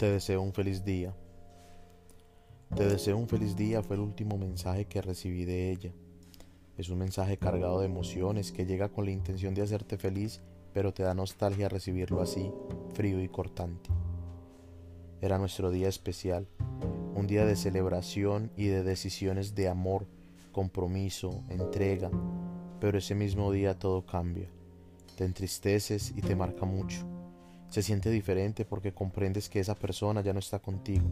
Te deseo un feliz día. Te deseo un feliz día fue el último mensaje que recibí de ella. Es un mensaje cargado de emociones que llega con la intención de hacerte feliz, pero te da nostalgia recibirlo así, frío y cortante. Era nuestro día especial, un día de celebración y de decisiones de amor, compromiso, entrega, pero ese mismo día todo cambia. Te entristeces y te marca mucho se siente diferente porque comprendes que esa persona ya no está contigo.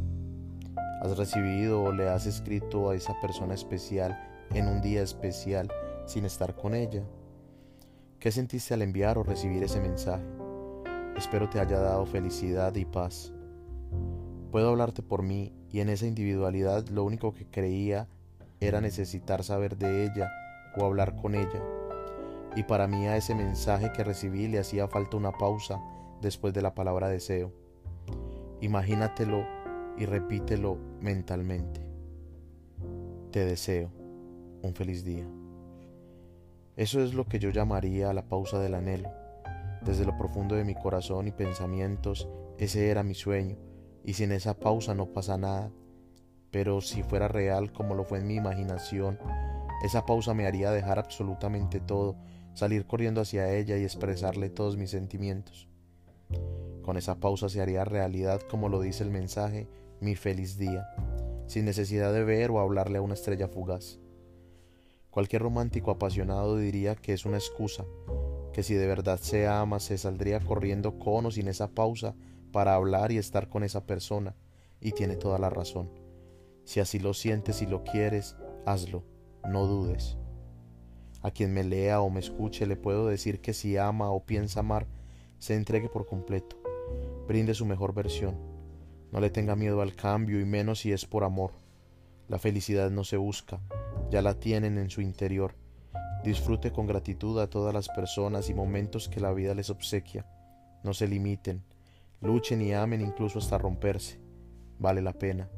Has recibido o le has escrito a esa persona especial en un día especial sin estar con ella. ¿Qué sentiste al enviar o recibir ese mensaje? Espero te haya dado felicidad y paz. Puedo hablarte por mí y en esa individualidad lo único que creía era necesitar saber de ella o hablar con ella. Y para mí a ese mensaje que recibí le hacía falta una pausa después de la palabra deseo. Imagínatelo y repítelo mentalmente. Te deseo un feliz día. Eso es lo que yo llamaría la pausa del anhelo. Desde lo profundo de mi corazón y pensamientos, ese era mi sueño, y sin esa pausa no pasa nada. Pero si fuera real como lo fue en mi imaginación, esa pausa me haría dejar absolutamente todo, salir corriendo hacia ella y expresarle todos mis sentimientos. Con esa pausa se haría realidad, como lo dice el mensaje, mi feliz día, sin necesidad de ver o hablarle a una estrella fugaz. Cualquier romántico apasionado diría que es una excusa, que si de verdad se ama se saldría corriendo con o sin esa pausa para hablar y estar con esa persona, y tiene toda la razón. Si así lo sientes y lo quieres, hazlo, no dudes. A quien me lea o me escuche le puedo decir que si ama o piensa amar, se entregue por completo, brinde su mejor versión, no le tenga miedo al cambio y menos si es por amor. La felicidad no se busca, ya la tienen en su interior. Disfrute con gratitud a todas las personas y momentos que la vida les obsequia. No se limiten, luchen y amen incluso hasta romperse. Vale la pena.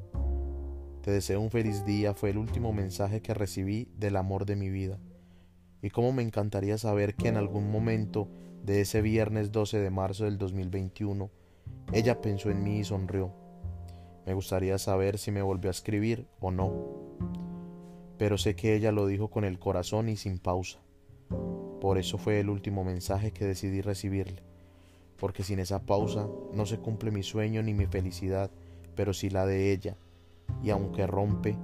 Te deseo un feliz día fue el último mensaje que recibí del amor de mi vida. Y cómo me encantaría saber que en algún momento de ese viernes 12 de marzo del 2021, ella pensó en mí y sonrió. Me gustaría saber si me volvió a escribir o no. Pero sé que ella lo dijo con el corazón y sin pausa. Por eso fue el último mensaje que decidí recibirle. Porque sin esa pausa no se cumple mi sueño ni mi felicidad, pero sí la de ella. Y aunque rompe,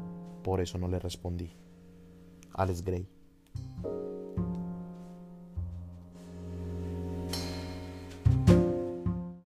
por eso no le respondí. Alex Gray.